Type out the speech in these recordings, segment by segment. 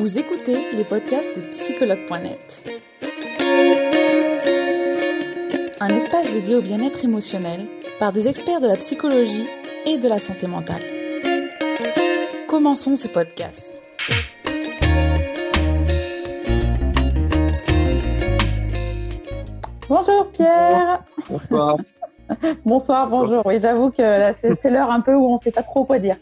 Vous écoutez les podcasts de psychologue.net. Un espace dédié au bien-être émotionnel par des experts de la psychologie et de la santé mentale. Commençons ce podcast. Bonjour Pierre. Bonsoir. Bonsoir, bonjour. Oui, j'avoue que là, c'est l'heure un peu où on ne sait pas trop quoi dire.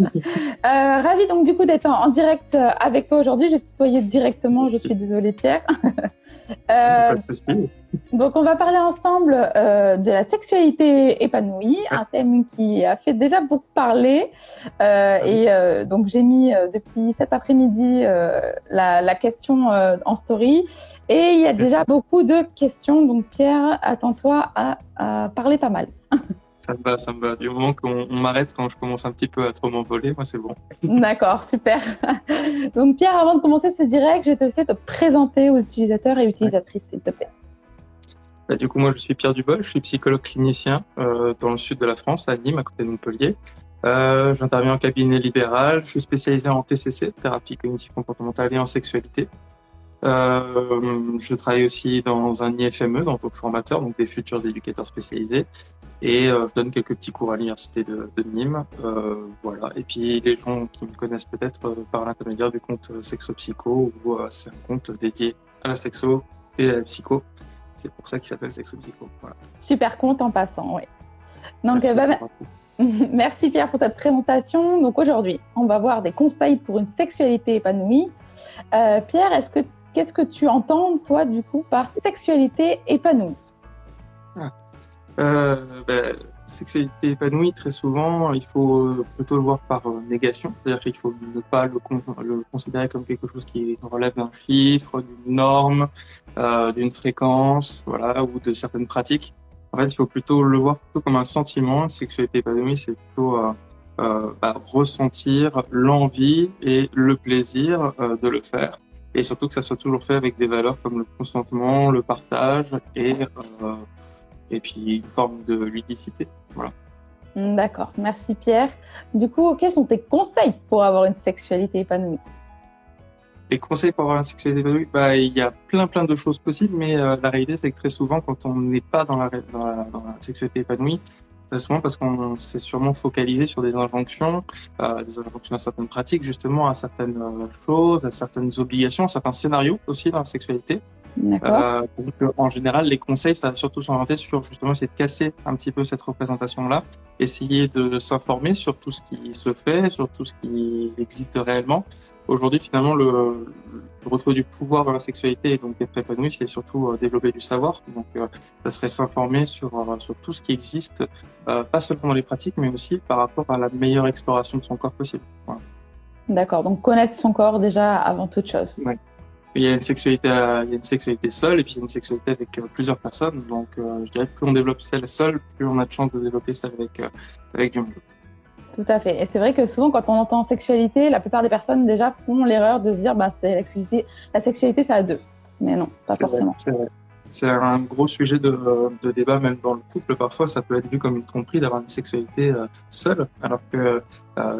euh, ravi donc du coup d'être en, direct euh, avec toi aujourd'hui. Je vais te tutoyer directement. Je suis désolée Pierre. euh, donc on va parler ensemble euh, de la sexualité épanouie, un thème qui a fait déjà beaucoup parler. Euh, et donc j'ai mis depuis cet après-midi la, la, question en story. Et il y a déjà beaucoup de questions. Donc Pierre, attends-toi à, à parler pas mal. Ça me va, ça me va. Du moment qu'on m'arrête quand je commence un petit peu à trop m'envoler, moi c'est bon. D'accord, super. Donc Pierre, avant de commencer ce direct, je vais te laisser te présenter aux utilisateurs et utilisatrices, s'il te plaît. Bah, du coup, moi je suis Pierre Dubol, je suis psychologue clinicien euh, dans le sud de la France, à Nîmes, à côté de Montpellier. Euh, J'interviens en cabinet libéral, je suis spécialisé en TCC, thérapie cognitive comportementale et en sexualité. Euh, je travaille aussi dans un IFME, que formateur, donc des futurs éducateurs spécialisés. Et euh, je donne quelques petits cours à l'université de, de, Nîmes. Euh, voilà. Et puis les gens qui me connaissent peut-être euh, par l'intermédiaire du compte Sexo Psycho, où c'est un compte dédié à la sexo et à la psycho. C'est pour ça qu'il s'appelle Sexo Psycho. Voilà. Super compte en passant, oui. Donc, Merci, bah, Merci Pierre pour cette présentation. Donc aujourd'hui, on va voir des conseils pour une sexualité épanouie. Pierre, est-ce que qu'est-ce que tu entends toi du coup par sexualité épanouie? Euh, ben, sexualité épanouie, très souvent, il faut plutôt le voir par euh, négation, c'est-à-dire qu'il faut ne pas le, considérer comme quelque chose qui relève d'un chiffre, d'une norme, euh, d'une fréquence, voilà, ou de certaines pratiques. En fait, il faut plutôt le voir plutôt comme un sentiment. Sexualité épanouie, c'est plutôt euh, euh, bah, ressentir l'envie et le plaisir euh, de le faire. Et surtout que ça soit toujours fait avec des valeurs comme le consentement, le partage et et puis une forme de ludicité. Voilà. Hmm, d'accord, merci Pierre. Du coup, quels sont tes conseils pour avoir une sexualité épanouie Les conseils pour avoir une sexualité épanouie, bah, il y a plein plein de choses possibles, mais euh, la réalité c'est que très souvent, quand on n'est pas dans la, dans la, dans la sexualité épanouie, très souvent parce qu'on s'est sûrement focalisé sur des injonctions, euh, des injonctions à certaines pratiques, justement à certaines euh, choses, à certaines obligations, à certains scénarios aussi dans la sexualité. Euh, donc, en général, les conseils, ça va surtout s'orienter sur justement essayer de casser un petit peu cette représentation-là, essayer de s'informer sur tout ce qui se fait, sur tout ce qui existe réellement. Aujourd'hui, finalement, le, le retrouver du pouvoir dans la sexualité et donc être épanoui, c'est surtout euh, développer du savoir. Donc, euh, ça serait s'informer sur, euh, sur tout ce qui existe, euh, pas seulement dans les pratiques, mais aussi par rapport à la meilleure exploration de son corps possible. Voilà. D'accord, donc connaître son corps déjà avant toute chose. Ouais. Il y a une sexualité, il y a une sexualité seule et puis il y a une sexualité avec euh, plusieurs personnes. Donc, euh, je dirais que plus on développe celle seule, plus on a de chances de développer celle avec, euh, avec du monde. Tout à fait. Et c'est vrai que souvent, quand on entend sexualité, la plupart des personnes déjà font l'erreur de se dire, bah, c'est la sexualité, la sexualité, c'est à deux. Mais non, pas forcément. C'est un gros sujet de, de, débat, même dans le couple. Parfois, ça peut être vu comme une tromperie d'avoir une sexualité seule, alors que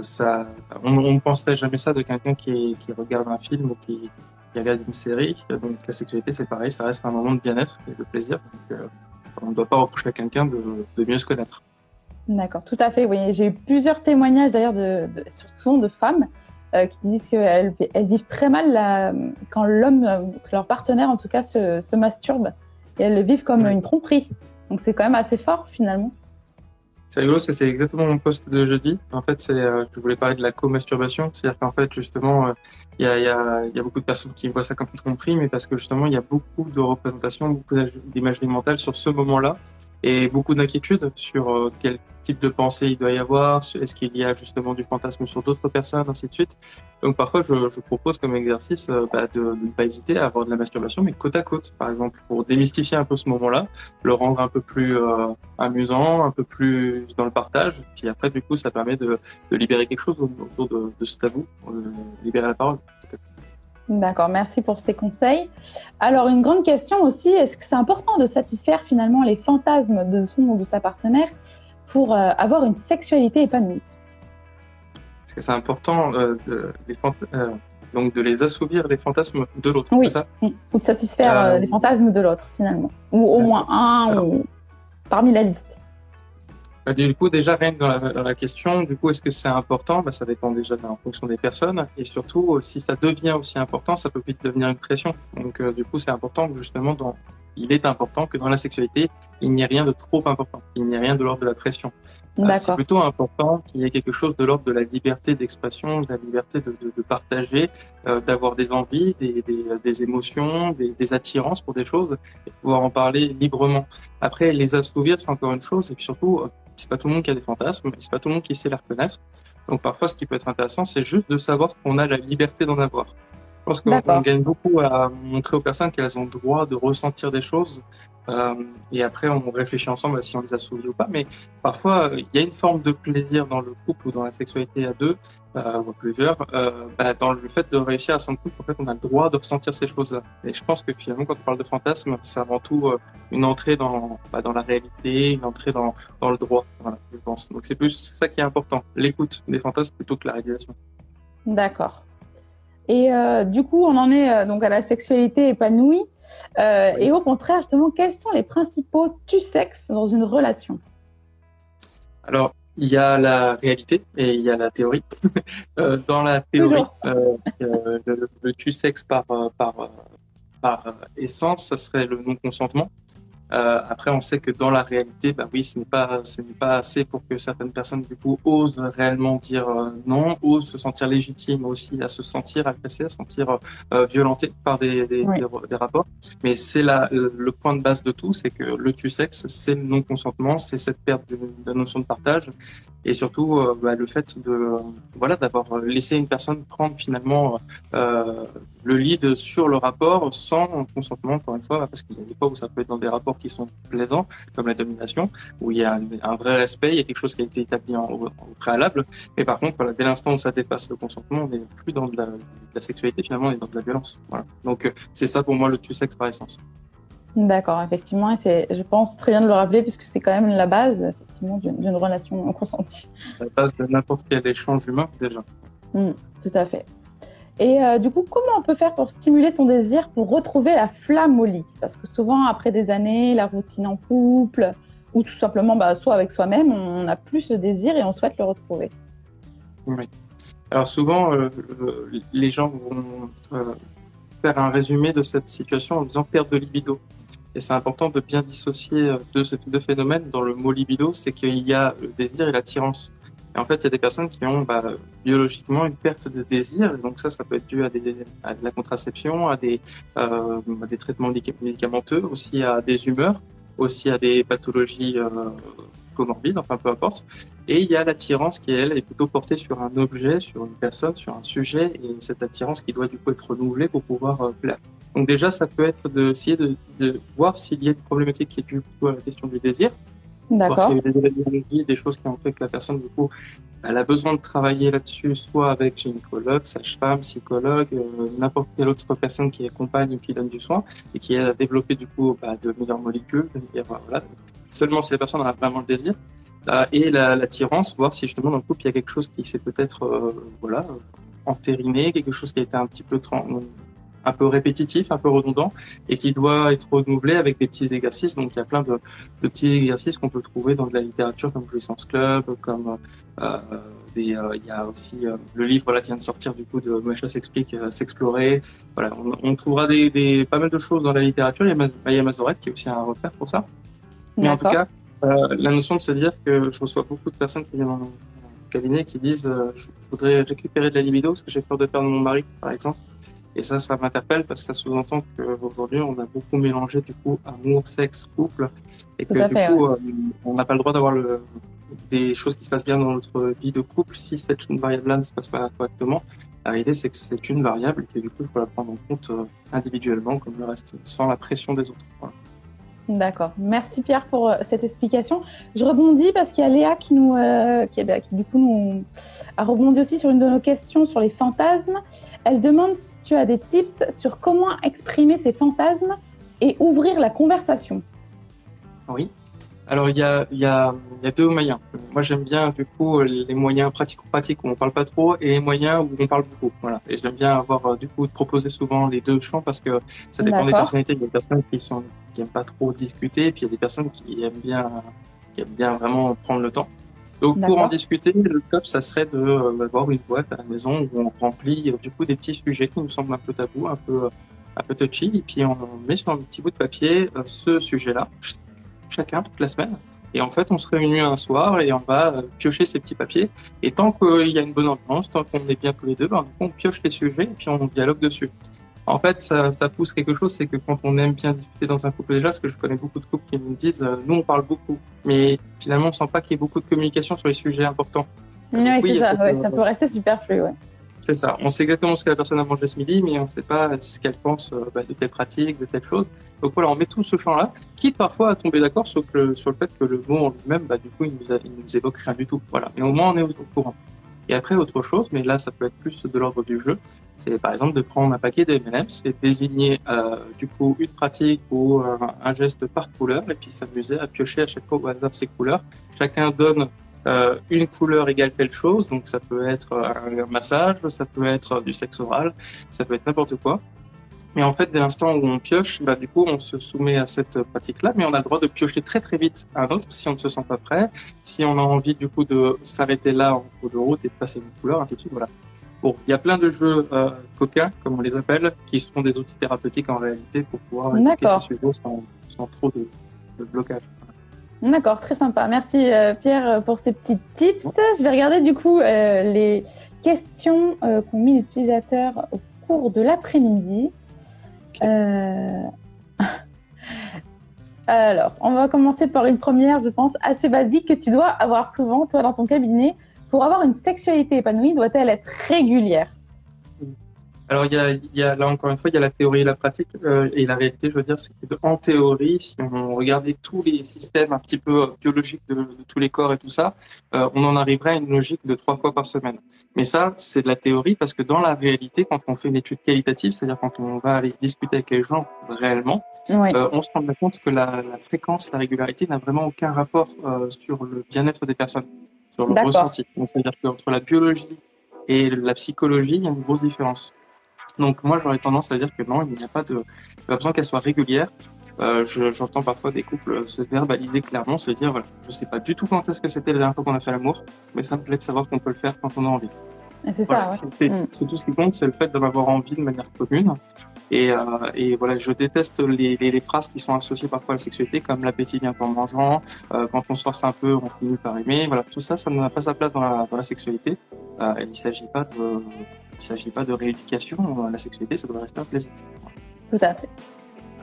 ça, on ne penserait jamais ça de quelqu'un qui, qui regarde un film ou qui, qui regarde une série. Donc la sexualité, c'est pareil, ça reste un moment de bien-être et de plaisir. Donc, euh, on ne doit pas reprocher à quelqu'un de, de, mieux se connaître. D'accord, tout à fait. Oui, j'ai eu plusieurs témoignages d'ailleurs, de, de, souvent de femmes euh, qui disent qu'elles elles vivent très mal la, quand l'homme, euh, leur partenaire en tout cas, se, se masturbe. Et elles le vivent comme oui. une tromperie. Donc c'est quand même assez fort finalement. C'est rigolo c'est exactement mon poste de jeudi. En fait, c'est, euh, je voulais parler de la co-masturbation. C'est-à-dire qu'en fait, justement, il euh, y, a, y, a, y a beaucoup de personnes qui voient ça comme une tromperie, mais parce que justement, il y a beaucoup de représentations, beaucoup d'imagerie mentale sur ce moment-là et beaucoup d'inquiétudes sur euh, quel type de pensée il doit y avoir, est-ce qu'il y a justement du fantasme sur d'autres personnes, ainsi de suite. Donc parfois, je, je propose comme exercice euh, bah, de, ne pas hésiter à avoir de la masturbation, mais côte à côte, par exemple, pour démystifier un peu ce moment-là, le rendre un peu plus euh, amusant, un peu plus dans le partage. Puis après, du coup, ça permet de, de libérer quelque chose autour de, de ce tabou, libérer la parole. D'accord, merci pour ces conseils. Alors, une grande question aussi, est-ce que c'est important de satisfaire finalement les fantasmes de son ou de sa partenaire pour euh, avoir une sexualité épanouie? Est-ce que c'est important euh, de, les euh, donc de les assouvir les fantasmes de l'autre. Oui, ça? Ou de satisfaire les fantasmes de l'autre finalement, ou au moins un ou... parmi la liste. Bah, du coup, déjà, rien que dans la, question, du coup, est-ce que c'est important? Bah, Ça dépend déjà en fonction des personnes. Et surtout, si ça devient aussi important, ça peut vite devenir une pression. Donc, du coup, c'est important justement dans, il est important que dans la sexualité, il n'y ait rien de trop important, il n'y ait rien de l'ordre de la pression. Euh, c'est plutôt important qu'il y ait quelque chose de l'ordre de la liberté d'expression, de la liberté de, de, de partager, euh, d'avoir des envies, des, des, des émotions, des, des, attirances pour des choses, et pouvoir en parler librement. Après, les assouvir, c'est encore une chose, et puis surtout, euh, c'est pas tout le monde qui a des fantasmes, c'est pas tout le monde qui sait les reconnaître. Donc parfois, ce qui peut être intéressant, c'est juste de savoir qu'on a la liberté d'en avoir. Je pense qu'on gagne beaucoup à montrer aux personnes qu'elles ont le droit de ressentir des choses. Euh, et après, on réfléchit ensemble à si on les a soumis ou pas. Mais parfois, il y a une forme de plaisir dans le couple ou dans la sexualité à deux, euh, ou à plusieurs, euh, bah, dans le fait de réussir à s'en couple. En fait, on a le droit de ressentir ces choses-là. Et je pense que finalement, quand on parle de fantasme, c'est avant tout une entrée dans, bah, dans la réalité, une entrée dans, dans le droit. Voilà, je pense. Donc c'est plus ça qui est important, l'écoute des fantasmes plutôt que la régulation. D'accord. Et euh, du coup, on en est euh, donc à la sexualité épanouie. Euh, et au contraire, justement, quels sont les principaux tu sexes dans une relation? Alors, il y a la réalité et il y a la théorie. dans la théorie, le, le, tu sexe par, par, par essence, ça serait le non-consentement. Euh, après, on sait que dans la réalité, bah oui, ce n'est pas, ce n'est pas assez pour que certaines personnes du coup osent réellement dire euh, non, osent se sentir légitimes aussi à se sentir agressées, à se sentir euh, violentées par des, des, des, rapports. Mais c'est là le point de base de tout, c'est que le tu sexe, c'est le non consentement, c'est cette perte de, la notion de partage et surtout euh, bah, le fait de voilà d'avoir laissé une personne prendre finalement euh, le lead sur le rapport sans consentement encore une fois parce qu'il y a des fois où ça peut être dans des rapports qui sont plaisants comme la domination où il y a un, vrai respect il y a quelque chose qui a été établi en, au préalable mais par contre voilà, dès l'instant où ça dépasse le consentement on n'est plus dans de la, de la, sexualité finalement on est dans de la violence voilà donc euh, c'est ça pour moi le tu sexe par essence D'accord, effectivement, et c'est, je pense, très bien de le rappeler, puisque c'est quand même la base, effectivement, d'une, relation consentie. La base de n'importe quel échange humain, déjà. Mmh, tout à fait. Et euh, du coup, comment on peut faire pour stimuler son désir, pour retrouver la flamme au lit? Parce que souvent, après des années, la routine en couple, ou tout simplement, bah, soit avec soi-même, on n'a plus ce désir et on souhaite le retrouver. Oui. Alors souvent, euh, euh les gens vont faire un résumé de cette situation en disant perte de libido. Et c'est important de bien dissocier deux, deux phénomènes. Dans le mot libido, c'est qu'il y a le désir et l'attirance. Et en fait, il y a des personnes qui ont bah, biologiquement une perte de désir. donc ça, ça peut être dû à, des, à de la contraception, à des, euh, des traitements médicamenteux, aussi à des humeurs, aussi à des pathologies euh, comorbides, enfin peu importe. Et il y a l'attirance qui, elle, est plutôt portée sur un objet, sur une personne, sur un sujet, et cette attirance qui doit du coup être renouvelée pour pouvoir euh, plaire. Donc déjà, ça peut être d'essayer de, de, voir s'il y a une problématique qui est due à la question du désir. D'accord. A des, choses qui ont fait que la personne, du coup, elle a besoin de travailler là-dessus, soit avec gynécologue, sage-femme, psychologue, euh, n'importe quelle autre personne qui accompagne ou qui donne du soin et qui a développé du coup bah, de meilleures molécules. voilà. Seulement si la personne a vraiment le désir. Euh, et l'attirance, voir si justement dans le couple il y a quelque chose qui s'est peut-être euh, voilà entériné, quelque chose qui a été un petit peu un peu répétitif, un peu redondant, et qui doit être renouvelé avec des petits exercices. Donc il y a plein de, de petits exercices qu'on peut trouver dans de la littérature, comme Jouissance Club, comme euh, des, euh, il y a aussi euh, le livre voilà, qui vient de sortir du coup de Macha s'explique, euh, s'explorer. Voilà, on, on, trouvera des, des, pas mal de choses dans la littérature. Il y a Maya Mazoret qui est aussi un repère pour ça. Mais en tout cas, la notion de se dire que je reçois beaucoup de personnes qui viennent dans cabinet qui disent je, je voudrais récupérer de la libido parce que j'ai peur de perdre mon mari, par exemple. Et ça, ça m'interpelle parce que ça sous-entend qu'aujourd'hui, on a beaucoup mélangé du coup amour, sexe, couple, et que du coup, euh, on n'a pas le droit d'avoir le, des choses qui se passent bien dans notre vie de couple si cette variable-là ne se passe pas correctement. Réalité, c'est que c'est une variable et que du coup, il faut la prendre en compte euh, individuellement comme le reste, sans la pression des autres. Voilà. D'accord. Merci Pierre pour euh, cette explication. Je rebondis parce qu'il y a Léa qui nous, euh, bah, qui, du coup nous a rebondi aussi sur une de nos questions sur les fantasmes. Elle demande si tu as des tips sur comment exprimer ces fantasmes et ouvrir la conversation. Oui. Alors il y a, y, a, y a deux moyens. Moi j'aime bien du coup les moyens pratico-pratiques où on parle pas trop et les moyens où on parle beaucoup. Voilà. Et j'aime bien avoir euh, du coup de proposer souvent les deux champs parce que ça dépend des personnalités. Il y a des personnes qui sont qui aiment pas trop discuter, et puis il y a des personnes qui aiment bien qui aiment bien vraiment prendre le temps. Donc pour en discuter, le top ça serait euh, avoir une boîte à la maison où on remplit euh, du coup des petits sujets qui nous semblent un peu tabous, un peu un peu touchy, et puis on met sur un petit bout de papier ce sujet-là chacun toute la semaine. Et en fait, on se réunit un soir et on va euh, piocher ces petits papiers. Et tant qu'il y a une bonne ambiance, tant qu'on est bien tous les deux, ben, on pioche les sujets et puis on dialogue dessus. En fait, ça, ça pousse quelque chose, c'est que quand on aime bien discuter dans un couple déjà, parce que je connais beaucoup de couples qui me disent, euh, nous on parle beaucoup, mais finalement on sent pas qu'il y ait beaucoup de communication sur les sujets importants. Oui, c'est ça, ça peut rester superflu, ouais. C'est ça. On sait exactement ce que la personne a mangé ce midi, mais on ne sait pas ce qu'elle pense euh, bah, de telle pratique, de telle chose. Donc voilà, on met tout ce champ-là, quitte parfois à tomber d'accord sur, le, sur le fait que le mot en lui-même, bah, du coup, il nous, nous évoque rien du tout. Voilà. Mais au moins, on est au courant. Et après, autre chose, mais là, ça peut être plus de l'ordre du jeu, c'est par exemple de prendre un paquet de M&M's et désigner euh, du coup une pratique ou un geste par couleur et puis s'amuser à piocher à chaque fois au hasard ces couleurs. Chacun donne euh, une couleur égale telle chose, donc ça peut être un massage, ça peut être du sexe oral, ça peut être n'importe quoi. Mais en fait, dès l'instant où on pioche, bah, du coup, on se soumet à cette pratique-là, mais on a le droit de piocher très très vite un autre si on ne se sent pas prêt, si on a envie du coup de s'arrêter là en cours de route et de passer une couleur, ainsi de suite. Voilà. Bon, il y a plein de jeux euh, coquins, comme on les appelle, qui sont des outils thérapeutiques en réalité pour pouvoir évoquer ces sujets sans, sans trop de, de blocage. D'accord, très sympa. Merci euh, Pierre pour ces petits tips. Je vais regarder du coup euh, les questions euh, qu'ont mis les utilisateurs au cours de l'après-midi. Alors, on va commencer par une première, je pense, assez basique que tu dois avoir souvent, toi, dans ton cabinet. Pour avoir une sexualité épanouie, doit-elle être régulière? Alors il y a, il y a là encore une fois il y a la théorie et la pratique euh, et la réalité je veux dire c'est que en théorie si on regardait tous les systèmes un petit peu euh, biologiques de, tous les corps et tout ça euh, on en arriverait à une logique de trois fois par semaine. Mais ça c'est de la théorie parce que dans la réalité quand on fait une étude qualitative c'est-à-dire quand on va aller discuter avec les gens réellement euh, on se rend compte que la, la fréquence la régularité n'a vraiment aucun rapport euh, sur le bien-être des personnes sur le ressenti. Donc c'est-à-dire qu'entre la biologie et la psychologie il y a une grosse différence donc moi j'aurais tendance à dire que non, il n'y a pas de pas besoin qu'elle soit régulière. Euh, j'entends parfois des couples se verbaliser clairement, se dire voilà, je sais pas du tout quand est-ce que c'était la dernière fois qu'on a fait l'amour, mais ça me plaît de savoir qu'on peut le faire quand on a envie. C'est ça. Mm. C'est tout ce qui compte, c'est le fait d'en avoir envie de manière commune. Et, euh, et voilà, je déteste les, les, les, phrases qui sont associées parfois à la sexualité, comme l'appétit vient en mangeant, euh, quand on force un peu, on finit par aimer. Voilà, tout ça, ça n'a pas sa place dans la, dans la sexualité. Euh, il ne s'agit pas de ne s'agit pas de rééducation. La sexualité, ça doit rester un plaisir. Tout à fait.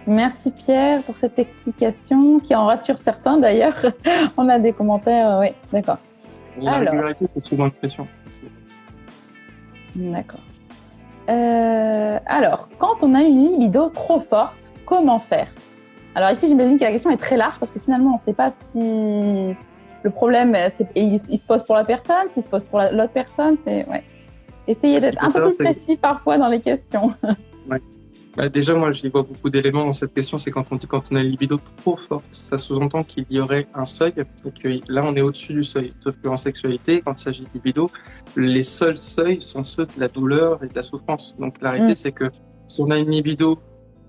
Merci Pierre pour cette explication qui en rassure certains d'ailleurs. On a des commentaires, oui, d'accord. La régularité, c'est souvent une pression. D'accord. Euh, alors, quand on a une libido trop forte, comment faire? Alors ici, j'imagine que la question est très large parce que finalement, on ne sait pas si le problème il, se pose pour la personne, s'il se pose pour l'autre personne. C'est ouais. Essayez d'être un peu plus précis parfois dans les questions. Ouais. Bah, déjà, moi, j'y vois beaucoup d'éléments dans cette question. C'est quand on dit quand on a une libido trop forte, ça sous-entend qu'il y aurait un seuil et que là, on est au-dessus du seuil. Sauf qu'en sexualité, quand il s'agit de libido, les seuls seuils sont ceux de la douleur et de la souffrance. Donc, la réalité, mm. c'est que si on a une libido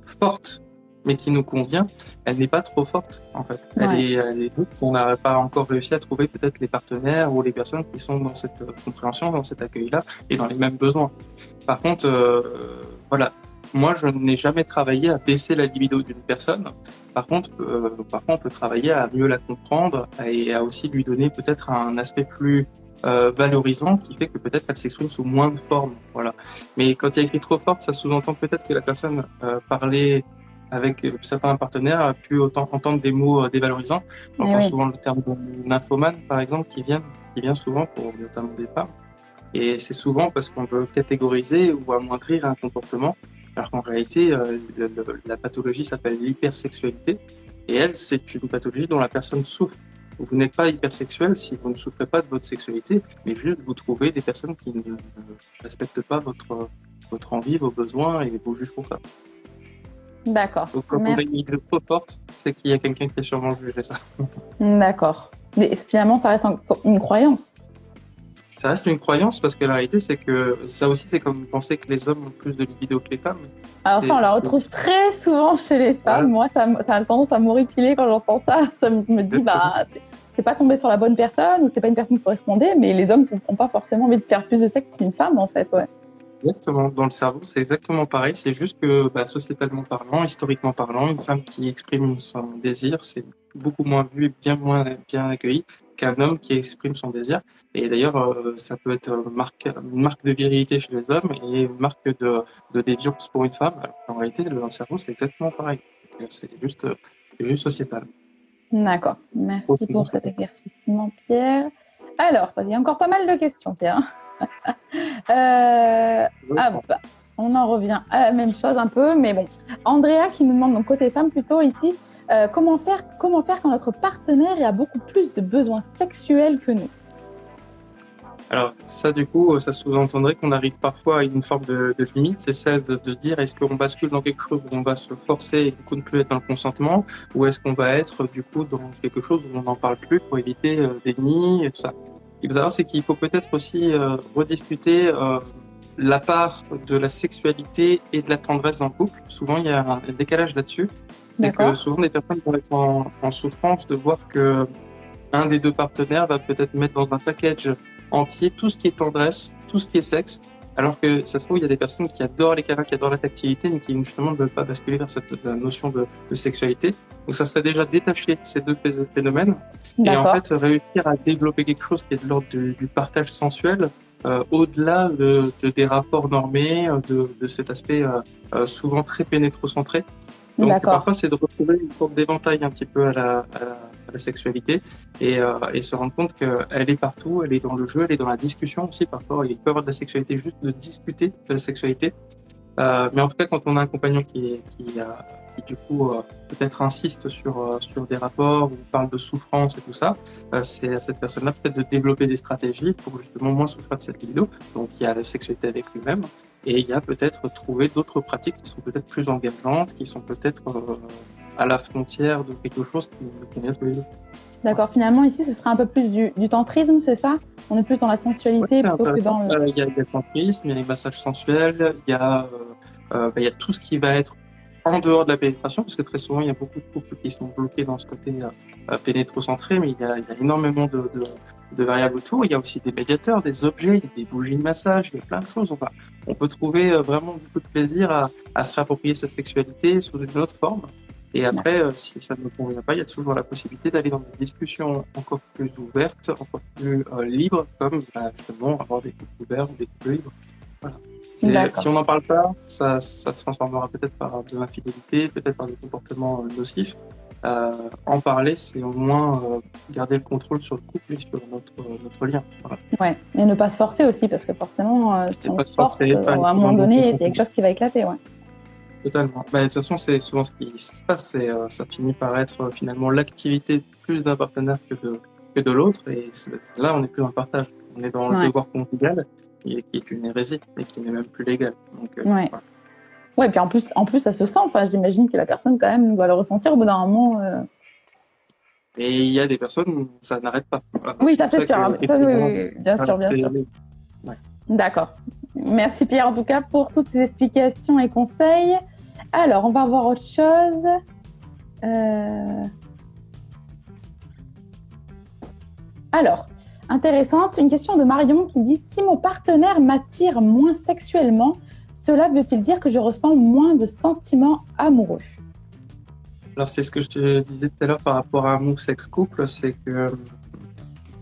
forte, mais qui nous convient, elle n'est pas trop forte en fait. Elle, est, elle est on n'a pas encore réussi à trouver peut-être les partenaires ou les personnes qui sont dans cette compréhension, dans cet accueil-là et dans les mêmes besoins. Par contre, euh, voilà, moi je n'ai jamais travaillé à baisser la libido d'une personne. Par contre, euh, parfois on peut travailler à mieux la comprendre et à aussi lui donner peut-être un aspect plus euh, valorisant qui fait que peut-être elle s'exprime sous moins de formes. Voilà. Mais quand il y a écrit trop forte, ça sous-entend peut-être que la personne euh, parlait avec certains partenaires a pu autant entendre des mots euh, dévalorisants. On entend souvent le terme de nymphomane, par exemple, qui vient, qui vient souvent pour notamment des femmes. Et c'est souvent parce qu'on veut catégoriser ou amoindrir un comportement, alors qu'en réalité, euh, la pathologie s'appelle l'hypersexualité. Et elle, c'est une pathologie dont la personne souffre. Vous n'êtes pas hypersexuel si vous ne souffrez pas de votre sexualité, mais juste vous trouvez des personnes qui ne respectent pas votre, votre envie, vos besoins et vous jugent pour ça. D'accord. Donc quand on a une idée trop forte, c'est qu'il y a quelqu'un qui a sûrement jugé ça. D'accord. Mais finalement, ça reste une croyance. Ça reste une croyance parce que la réalité, c'est que ça aussi, c'est comme penser que les hommes ont plus de libido que les femmes. Alors ça, on la retrouve très souvent chez les femmes. Moi, ça, ça, a tendance à m'horripiler quand j'entends ça. Ça me dit, bah, c'est pas tombé sur la bonne personne ou c'est pas une personne qui correspondait, mais les hommes n'ont pas forcément envie de faire plus de sexe qu'une femme, en fait, ouais. Exactement. Dans le cerveau, c'est exactement pareil. C'est juste que, bah, sociétalement parlant, historiquement parlant, une femme qui exprime son désir, c'est beaucoup moins vu et bien moins bien accueilli qu'un homme qui exprime son désir. Et d'ailleurs, euh, ça peut être une marque, une marque de virilité chez les hommes et une marque de, de déviance pour une femme. Alors en réalité, dans le cerveau, c'est exactement pareil. C'est juste, juste sociétal. D'accord. Merci pour cet éclaircissement, Pierre. Alors, il y a encore pas mal de questions, Pierre. Euh, ah, bah, on en revient à la même chose un peu, mais bon. Andrea qui nous demande, donc côté femme plutôt ici, euh, comment, faire, comment faire quand notre partenaire a beaucoup plus de besoins sexuels que nous? Alors ça, du coup, ça sous-entendrait qu'on arrive parfois à une forme de, de limite, c'est celle de, de dire est-ce qu'on bascule dans quelque chose où on va se forcer et du coup ne plus être dans le consentement, ou est-ce qu'on va être du coup dans quelque chose où on n'en parle plus pour éviter euh, des nids et tout ça? Qu'il faut savoir, c'est qu'il faut peut-être aussi euh, rediscuter euh, la part de la sexualité et de la tendresse dans le couple. Souvent, il y a un décalage là-dessus. C'est que souvent, des personnes vont être en, en souffrance de voir que un des deux partenaires va peut-être mettre dans un package entier tout ce qui est tendresse, tout ce qui est sexe, alors que ça se trouve, il y a des personnes qui adorent les câlins, qui adorent la tactilité, mais qui justement ne veulent pas basculer vers cette notion de, de sexualité. Donc ça serait déjà détacher ces deux phénomènes et en fait réussir à développer quelque chose qui est de l'ordre du, du, partage sensuel. Euh, au-delà de, de, des rapports normés, de, de cet aspect euh, euh souvent très pénétrocentré. Donc parfois c'est de retrouver une forme d'éventail un petit peu à la, à la, la sexualité et, euh, se rendre compte qu'elle est partout, elle est dans le jeu, elle est dans la discussion aussi. Parfois il peut y avoir de la sexualité juste de discuter de la sexualité. Euh, mais en tout cas quand on a un compagnon qui, qui, qui du coup euh, peut-être insiste sur, euh, sur des rapports ou parle de souffrance et tout ça, euh, c'est à cette personne-là peut-être de développer des stratégies pour justement moins souffrir de cette libido. Donc il y a la sexualité avec lui-même et il y a peut-être trouver d'autres pratiques qui sont peut-être plus engageantes, qui sont peut-être euh, à la frontière de quelque chose qui nous convient tous les deux. D'accord, finalement ici ce serait un peu plus du, du tantrisme, c'est ça On est plus dans la sensualité ouais, plutôt que dans le... Il y a le tantrisme, il y a les massages sensuels, il y a, euh, euh, bah, il y a tout ce qui va être en dehors de la pénétration, parce que très souvent, il y a beaucoup de couples qui sont bloqués dans ce côté euh, pénétrocentré, mais il y, a, il y a énormément de, de, de, variables autour. Il y a aussi des médiateurs, des objets, des bougies de massage, il y a plein de choses. Enfin, on peut trouver vraiment beaucoup de plaisir à, à se réapproprier sa sexualité sous une autre forme. Et après, euh, si ça ne me convient pas, il y a toujours la possibilité d'aller dans des discussions encore plus ouvertes, encore plus euh, libres, comme bah, justement avoir des couples ouverts ou des couples libres. Voilà. Si on n'en parle pas, ça, ça se transformera peut-être par de l'infidélité, peut-être par des comportements euh, nocifs. Euh, en parler, c'est au moins euh, garder le contrôle sur le couple et sur notre, notre lien. Voilà. Ouais, et ne pas se forcer aussi, parce que forcément, euh, si on se force, à un moment donné, c'est quelque chose qui va éclater. Ouais. Totalement. Bah, de toute façon, c'est souvent ce qui se passe. C'est, euh, ça finit par être euh, finalement l'activité plus d'un partenaire que de, que de l'autre. Et là, on n'est plus dans le partage. On est dans ouais. le devoir conjugal, qui est une hérésie et qui n'est même plus légal. Donc, euh, ouais. Voilà. Ouais, puis en plus, en plus, ça se sent. Enfin, j'imagine que la personne, quand même, doit le ressentir au bout d'un moment. Euh... Et il y a des personnes où ça n'arrête pas. Voilà. Oui, ça c'est sûr. Ça, oui, oui, bien sûr, bien sûr. Ouais. D'accord. Merci Pierre en tout cas pour toutes ces explications et conseils. Alors, on va voir autre chose. Euh... Alors, intéressante, une question de Marion qui dit si mon partenaire m'attire moins sexuellement, cela veut-il dire que je ressens moins de sentiments amoureux? Alors, c'est ce que je te disais tout à l'heure par rapport à amour, sexe, couple, c'est que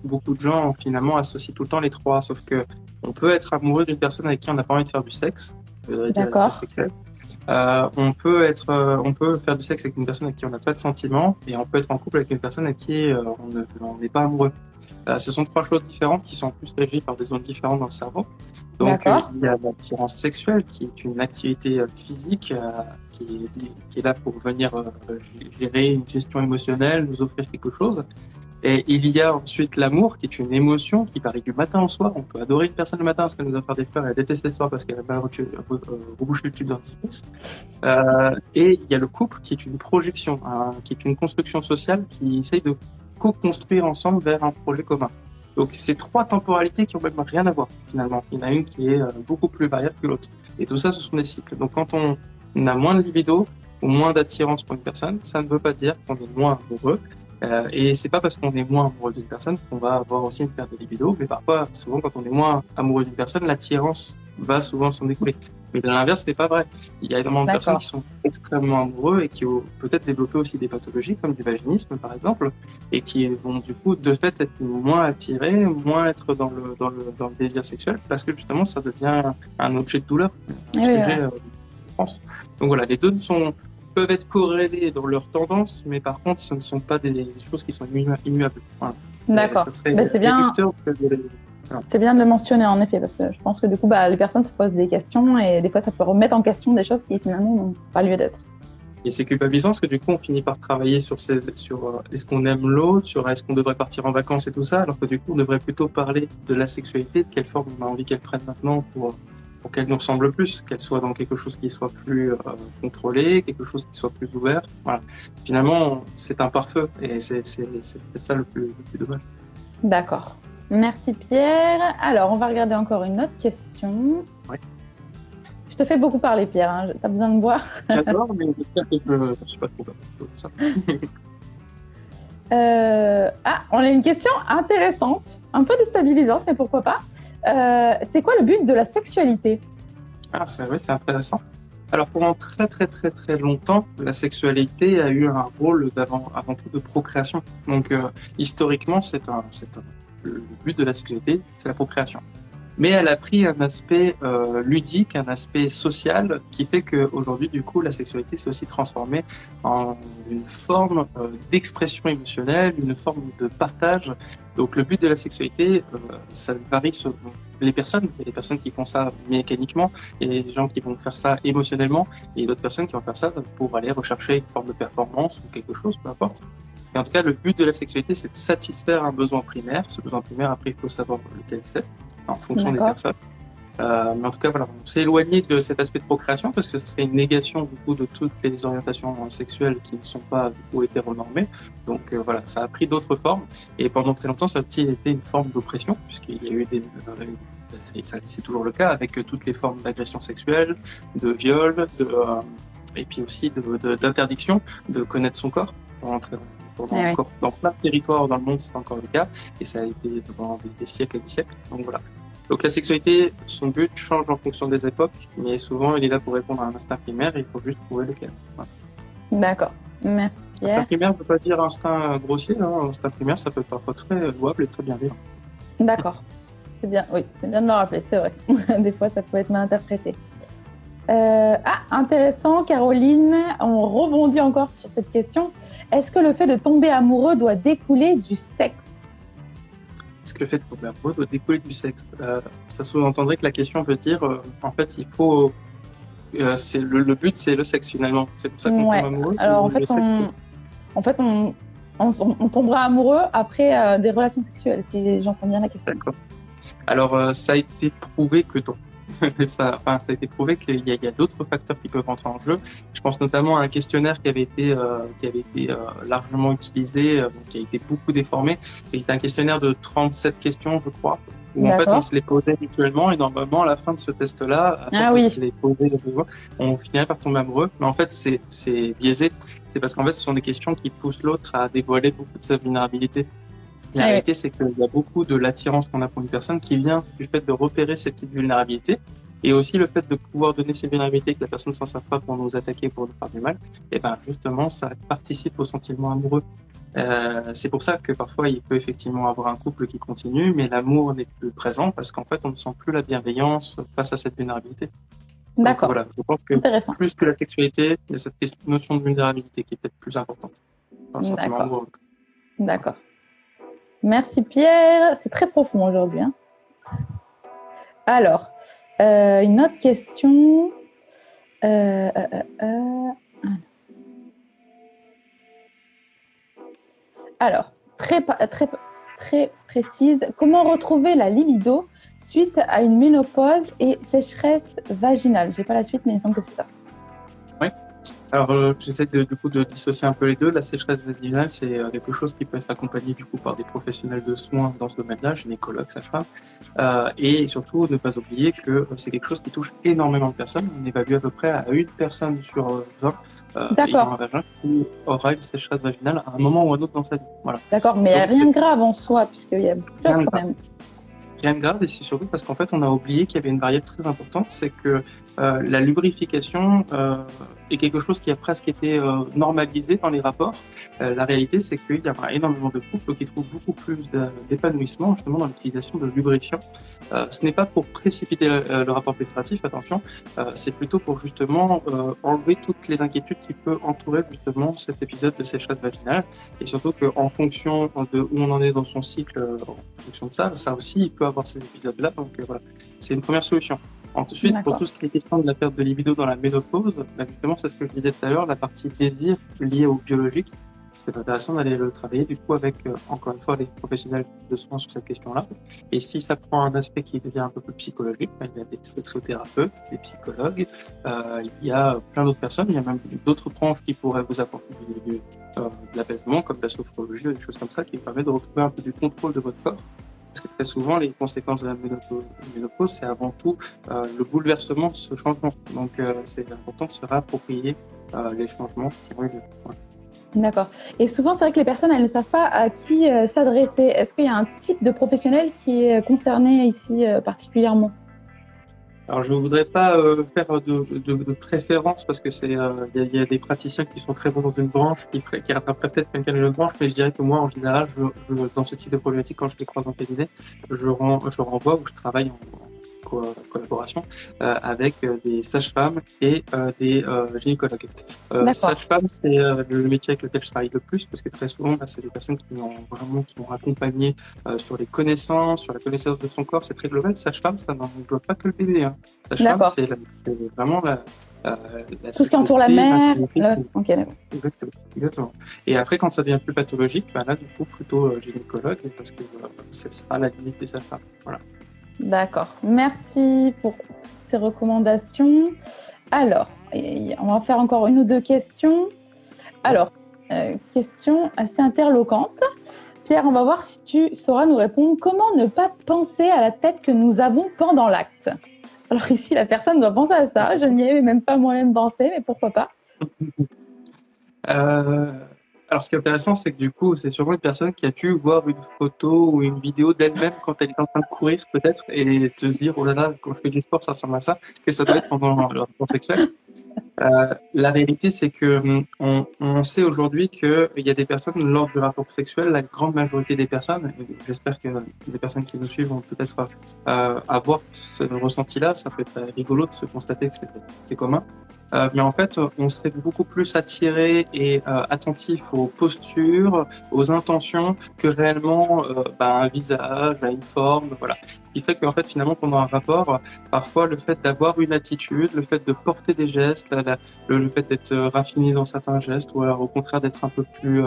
beaucoup de gens finalement associent tout le temps les trois, sauf que on peut être amoureux d'une personne avec qui on n'a pas envie de faire du sexe. D'accord. Euh, on peut être, euh, on peut faire du sexe avec une personne avec qui on n'a pas de sentiments, et on peut être en couple avec une personne avec qui euh, on n'est pas amoureux. Ce sont trois choses différentes qui sont plus régies par des zones différentes dans le cerveau. Donc il y a l'attirance sexuelle qui est une activité physique qui est, qui, est, là pour venir gérer une gestion émotionnelle, nous offrir quelque chose. Et il y a ensuite l'amour, qui est une émotion qui varie du matin au soir. On peut adorer une personne le matin parce qu'elle nous a fait des fleurs et détester le soir parce qu'elle a mal rebouché le tube dentifrice. Euh, et il y a le couple, qui est une projection, qui est une construction sociale qui essaye de co-construire ensemble vers un projet commun. Donc, c'est trois temporalités qui ont même rien à voir, finalement. Il y en a une qui est euh, beaucoup plus variable que l'autre. Et tout ça, ce sont des cycles. Donc, quand on a moins de libido ou moins d'attirance pour une personne, ça ne veut pas dire qu'on est moins amoureux. Euh, et c'est pas parce qu'on est moins amoureux d'une personne qu'on va avoir aussi une perte de libido, mais parfois, souvent, quand on est moins amoureux d'une personne, l'attirance va souvent s'en découler. Mais de l'inverse, ce n'est pas vrai. Il y a énormément de personnes qui sont extrêmement amoureux et qui ont peut-être développé aussi des pathologies comme du vaginisme, par exemple, et qui vont du coup, de fait, être moins attirés, moins être dans le, dans le, dans le désir sexuel, parce que justement, ça devient un objet de douleur. Un sujet, euh, je pense. Donc voilà, les deux sont, peuvent être corrélés dans leur tendance, mais par contre, ce ne sont pas des choses qui sont immuables. D'accord. C'est bien. C'est bien de le mentionner en effet, parce que je pense que du coup, bah, les personnes se posent des questions et des fois, ça peut remettre en question des choses qui finalement n'ont pas lieu d'être. Et c'est culpabilisant parce que du coup, on finit par travailler sur, ces, sur euh, est-ce qu'on aime l'autre, sur est-ce qu'on devrait partir en vacances et tout ça, alors que du coup, on devrait plutôt parler de la sexualité, de quelle forme on a envie qu'elle prenne maintenant pour, pour qu'elle nous ressemble plus, qu'elle soit dans quelque chose qui soit plus euh, contrôlé, quelque chose qui soit plus ouvert. Voilà. Finalement, c'est un pare-feu et c'est, peut-être ça le plus, le plus dommage. D'accord. Merci Pierre. Alors, on va regarder encore une autre question. Oui. Je te fais beaucoup parler, Pierre. Hein. Tu as besoin de boire? J'adore, mais j'espère que je ne suis pas trop ça. Euh, ah, on a une question intéressante, un peu déstabilisante, mais pourquoi pas. Euh, c'est quoi le but de la sexualité? Ah, c'est c'est intéressant. Alors pendant très très très très longtemps, la sexualité a eu un rôle avant tout de procréation. Donc euh, historiquement, c'est un le but de la sexualité, c'est la procréation. Mais elle a pris un aspect euh, ludique, un aspect social, qui fait qu'aujourd'hui, du coup, la sexualité s'est aussi transformée en une forme euh, d'expression émotionnelle, une forme de partage. Donc le but de la sexualité, euh, ça varie selon les personnes. Il y a des personnes qui font ça mécaniquement, il y a des gens qui vont faire ça émotionnellement, et d'autres personnes qui vont faire ça pour aller rechercher une forme de performance ou quelque chose, peu importe en tout cas, le but de la sexualité, c'est de satisfaire un besoin primaire. Ce besoin primaire, après, il faut savoir lequel c'est, en fonction des personnes. Euh, mais en tout cas, voilà, on s'est éloigné de cet aspect de procréation parce que ce serait une négation du coup de toutes les orientations sexuelles qui ne sont pas du coup hétéronormées. Donc euh, voilà, ça a pris d'autres formes et pendant très longtemps, ça a été une forme d'oppression puisqu'il y a eu des, euh, c'est toujours le cas avec toutes les formes d'agression sexuelle, de viol, de, et puis aussi d'interdiction de, de, connaître son corps pendant très longtemps. Ah encore, dans plein de territoires dans le monde, c'est encore le cas, et ça a été pendant des, siècles et des siècles. Donc voilà. Donc la sexualité, son but change en fonction des époques, mais souvent il est là pour répondre à un instinct primaire et il faut juste trouver lequel. D'accord. Merci. Pierre. Instinct primaire ne veut pas dire instinct grossier, hein. instinct primaire ça peut être parfois très louable et très bien vivre. D'accord. C'est bien, oui, c'est bien de le rappeler, c'est vrai. des fois ça peut être mal interprété. Euh, ah, intéressant, Caroline. On rebondit encore sur cette question. Est-ce que le fait de tomber amoureux doit découler du sexe? Est-ce que le fait de tomber amoureux doit découler du sexe? Euh, Ça sous-entendrait que la question veut dire, euh, en fait, il faut. c'est le, but, c'est le sexe finalement. C'est pour ça qu'on tombe amoureux. Alors en fait, on, en fait, on, on, tombera amoureux après des relations sexuelles, si j'entends bien la question. D'accord. Alors, ça a été prouvé que ça, enfin, ça a été prouvé qu'il y a, a d'autres facteurs qui peuvent entrer en jeu. Je pense notamment à un questionnaire qui avait été, euh, qui avait été euh, largement utilisé, euh, qui a été beaucoup déformé. C'était un questionnaire de 37 questions, je crois, où en fait on se les posait mutuellement et normalement à la fin de ce test-là, ah, oui. on se les posait on finirait par tomber amoureux. Mais en fait, c'est, c'est biaisé. C'est parce qu'en fait, ce sont des questions qui poussent l'autre à dévoiler beaucoup de sa vulnérabilité. La ah réalité, c'est qu'il y a beaucoup de l'attirance qu'on a pour une personne qui vient du fait de repérer ces petites vulnérabilités et aussi le fait de pouvoir donner ces vulnérabilités que la personne s'en sert pas pour nous attaquer, pour nous faire du mal. Et ben justement, ça participe au sentiment amoureux. Euh, c'est pour ça que parfois il peut effectivement avoir un couple qui continue, mais l'amour n'est plus présent parce qu'en fait on ne sent plus la bienveillance face à cette vulnérabilité. D'accord. Voilà, je pense que plus que la sexualité, il y a cette notion de vulnérabilité qui est peut-être plus importante dans le sentiment amoureux. D'accord. Merci Pierre, c'est très profond aujourd'hui. Hein. Alors, euh, une autre question. Euh, euh, Alors, très, précise. Comment retrouver la libido suite à une ménopause et sécheresse vaginale? J'ai pas la suite, mais il semble que c'est ça. Alors, euh, j'essaie de, du coup de dissocier un peu les deux. La sécheresse vaginale, c'est euh, quelque chose qui peut être accompagné du coup par des professionnels de soins dans ce domaine-là, gynécologues, sage-femme, euh, et surtout ne pas oublier que euh, c'est quelque chose qui touche énormément de personnes. On évalue à peu près à une personne sur 20 euh, ayant un vagin qui aura une sécheresse vaginale à un moment ou à un autre dans sa vie. Voilà. D'accord, mais a rien de grave en soi, puisqu'il y a beaucoup de choses quand même rien de grave et c'est surtout parce qu'en fait on a oublié qu'il y avait une variable très importante, c'est que euh, la lubrification euh, est quelque chose qui a presque été euh, normalisé dans les rapports. Euh, la réalité c'est qu'il y a énormément de couples qui trouvent beaucoup plus d'épanouissement justement dans l'utilisation de lubrifiants. Euh, ce n'est pas pour précipiter le, le rapport pénétratif, attention, c'est plutôt pour justement enlever toutes les inquiétudes qui peuvent entourer justement cet épisode de sécheresse vaginale et surtout qu'en fonction de où on en est dans son cycle, en fonction de ça, ça aussi il peut avoir ces épisodes-là. Donc euh, voilà, c'est une première solution. Ensuite, pour tout ce qui est question de la perte de libido dans la ménopause, bah justement, c'est ce que je disais tout à l'heure, la partie désir liée au biologique. C'est intéressant d'aller le travailler du coup avec, euh, encore une fois, les professionnels de soins sur cette question-là. Et si ça prend un aspect qui devient un peu plus psychologique, bah, il y a des sexothérapeutes, des psychologues, euh, il y a plein d'autres personnes, il y a même d'autres branches qui pourraient vous apporter du, euh, de l'apaisement, comme la sophrologie, des choses comme ça, qui permettent de retrouver un peu du contrôle de votre corps parce que très souvent, les conséquences de la ménopause, c'est avant tout euh, le bouleversement ce changement. Donc, euh, c'est important de se réapproprier euh, les changements qui ont eu lieu. D'accord. Et souvent, c'est vrai que les personnes, elles ne savent pas à qui s'adresser. Est-ce qu'il y a un type de professionnel qui est concerné ici particulièrement? Alors je ne voudrais pas euh, faire de, préférence parce que c'est il euh, y, a, y, a des praticiens qui sont très bons dans une branche qui, qui rattraperaient peut-être quelqu'un d'une autre branche, mais je dirais que moi en général, je, dans ce type de problématique, quand je les croise en cabinet, je, je renvoie ou je travaille en, co collaboration euh, avec euh, des sages-femmes et euh, des gynécologues. Sage-femme, c'est le métier avec lequel je travaille le plus parce que très souvent, bah, c'est des personnes qui m'ont vraiment qui m'ont accompagné sur les connaissances, sur la connaissance de son corps. C'est très global. Sage-femme, ça n'englobe pas que le bébé. Hein. Sage-femme, c'est vraiment la, euh, la tout ce qui entoure la mère. Okay, exactement, exactement. Et après, quand ça devient plus pathologique, bah là, du coup, plutôt euh, gynécologue, parce que euh, ce sera la limite des sages-femmes. Voilà. D'accord. Merci pour ces recommandations. Alors, on va faire encore une ou deux questions. Alors, euh, question assez interloquante. Pierre, on va voir si tu sauras nous répondre. Comment ne pas penser à la tête que nous avons pendant l'acte? Alors ici, la personne doit penser à ça. Je n'y ai même pas moi-même pensé, mais pourquoi pas? Euh, alors, ce qui est intéressant, c'est que du coup, c'est sûrement une personne qui a pu voir une photo ou une vidéo d'elle-même quand elle est en train de courir, peut-être, et te dire, oh là là, quand je fais du sport, ça ressemble à ça, que ça doit être pendant le rapport sexuel. Euh, la réalité, c'est que on, on sait aujourd'hui qu'il y a des personnes lors du rapport sexuel, la grande majorité des personnes, j'espère que les personnes qui nous suivent vont peut-être euh, avoir ce ressenti-là. Ça peut être rigolo de se constater que c'est commun. Euh, mais en fait, on serait beaucoup plus attiré et euh, attentif aux postures, aux intentions, que réellement euh, bah, un visage, une forme, voilà. Ce qui fait qu'en fait, finalement, pendant un rapport, parfois, le fait d'avoir une attitude, le fait de porter des gestes, le, le, fait d'être raffiné dans certains gestes, ou alors au contraire d'être un peu plus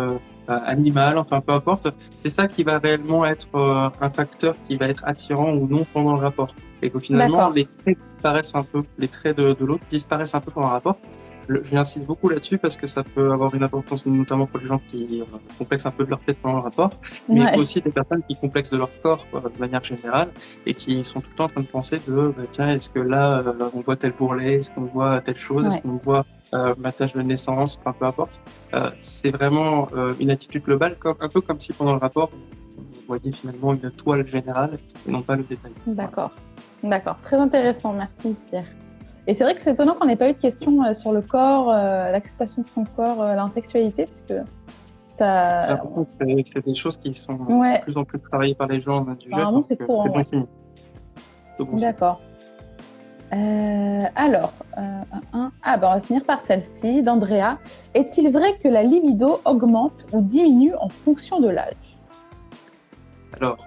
euh, animal, enfin peu importe, c'est ça qui va réellement être euh, un facteur qui va être attirant ou non pendant le rapport. Et que finalement, les traits disparaissent un peu, les traits de, de l'autre disparaissent un peu pendant le rapport. J'insiste beaucoup là-dessus parce que ça peut avoir une importance notamment pour les gens qui euh, complexent un peu de leur tête pendant le rapport, mais ouais. aussi des personnes qui complexent de leur corps euh, de manière générale et qui sont tout le temps en train de penser de bah, tiens est-ce que là euh, on voit tel bourrelet, est-ce qu'on voit telle chose, ouais. est-ce qu'on voit euh, ma tâche de naissance, enfin peu importe. C'est vraiment une attitude globale, comme, un peu comme si pendant le rapport vous voyez finalement une toile générale et non pas le détail. D'accord, d'accord, très intéressant, merci Pierre. Et c'est vrai que c'est étonnant qu'on n'ait pas eu de questions euh, sur le corps, euh, l'acceptation de son corps, euh, l'insexualité, puisque ça. C'est des choses qui sont ouais. de plus en plus travaillées par les gens du Apparemment, c'est courant. Bon ouais. bon D'accord. alors, un, ah, bah, on va finir par celle-ci d'Andrea. Est-il vrai que la libido augmente ou diminue en fonction de l'âge? Alors.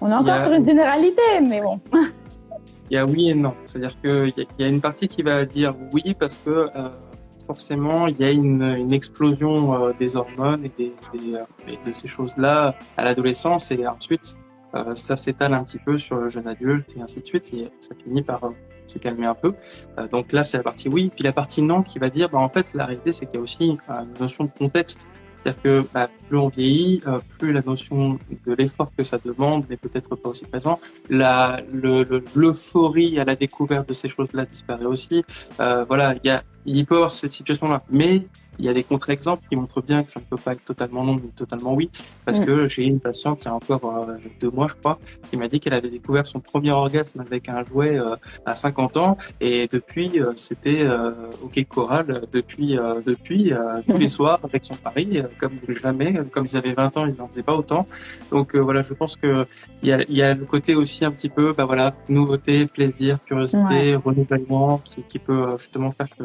On est encore a... sur une généralité, mais bon. il y a oui et non. C'est-à-dire qu'il y, y, a une partie qui va dire oui parce que euh, forcément, il y a une, une explosion euh, des hormones et, des, des, euh, et de ces choses-là à l'adolescence et ensuite ça s'étale un petit peu sur le jeune adulte et ainsi de suite et ça finit par se calmer un peu. Donc là, c'est la partie oui. Puis la partie non qui va dire, bah, en fait, la réalité, c'est qu'il y a aussi une notion de contexte. C'est-à-dire que bah, plus on vieillit, plus la notion de l'effort que ça demande n'est peut-être pas aussi présent. La, le, l'euphorie à la découverte de ces choses-là disparaît aussi. Euh, voilà, il y a, il peut y avoir cette situation-là, mais il y a des contre-exemples qui montrent bien que ça ne peut pas être totalement non, mais totalement oui. Parce mm. que j'ai une patiente, il y a encore euh, deux mois, je crois, qui m'a dit qu'elle avait découvert son premier orgasme avec un jouet euh, à 50 ans. Et depuis, euh, c'était euh, OK Choral, depuis, euh, depuis tous les mm. soirs avec son mari, comme jamais. Comme ils avaient 20 ans, ils n'en faisaient pas autant. Donc voilà, je pense que il y a, il y a le côté aussi un petit peu, bah voilà, nouveauté, plaisir, curiosité, ouais. renouvellement, qui, qui peut justement faire que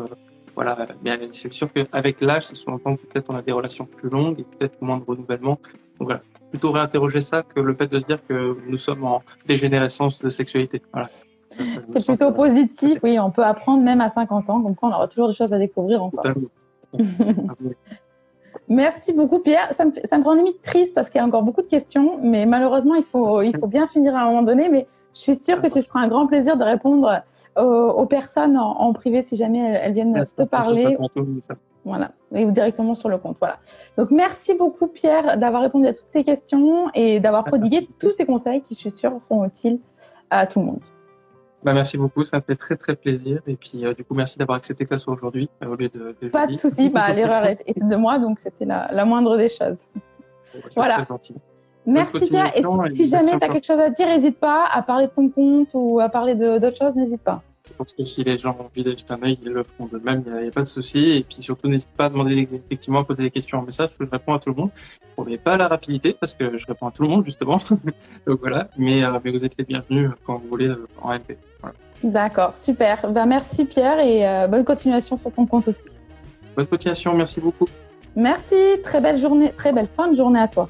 voilà, mais c'est sûr qu'avec l'âge, ça sous-entend que peut-être on a des relations plus longues et peut-être moins de renouvellement. Donc voilà, plutôt réinterroger ça que le fait de se dire que nous sommes en dégénérescence de sexualité. Voilà. C'est plutôt positif, oui, on peut apprendre même à 50 ans, comme quoi on aura toujours des choses à découvrir encore. Merci beaucoup Pierre. Ça me, ça me rend limite triste parce qu'il y a encore beaucoup de questions, mais malheureusement il faut, il faut bien finir à un moment donné. Mais je suis sûre que tu feras un grand plaisir de répondre aux, aux personnes en, en, privé si jamais elles, elles viennent Ouais, te parler. Voilà, ou directement sur le compte. Voilà. Donc merci beaucoup Pierre d'avoir répondu à toutes ces questions et d'avoir prodigué tous ces conseils qui, je suis sûre, sont utiles à tout le monde. Bah, merci beaucoup, ça me fait très très plaisir. Et puis euh, du coup, merci d'avoir accepté que ça soit aujourd'hui euh, au lieu de. de Pas de souci, bah, l'erreur était de moi, donc c'était la, la, moindre des choses. Bah, voilà. Merci Pierre. Et si, jamais tu as quelque chose à dire, n'hésite pas à parler de ton compte ou à parler d'autres choses, n'hésite pas. Je pense que si les gens ont envie d'acheter un mail, ils le feront de même, il n'y a, pas de souci. Et puis surtout, n'hésite pas à demander effectivement à poser des questions en message, que je réponds à tout le monde. Je ne promets pas la rapidité, parce que je réponds à tout le monde, justement. Donc voilà, mais, euh, mais, vous êtes les bienvenus quand vous voulez euh, en MP. Voilà. D'accord, super. Ben, merci Pierre et euh, bonne continuation sur ton compte aussi. Bonne continuation, merci beaucoup. Merci, très belle journée, très belle fin de journée à toi.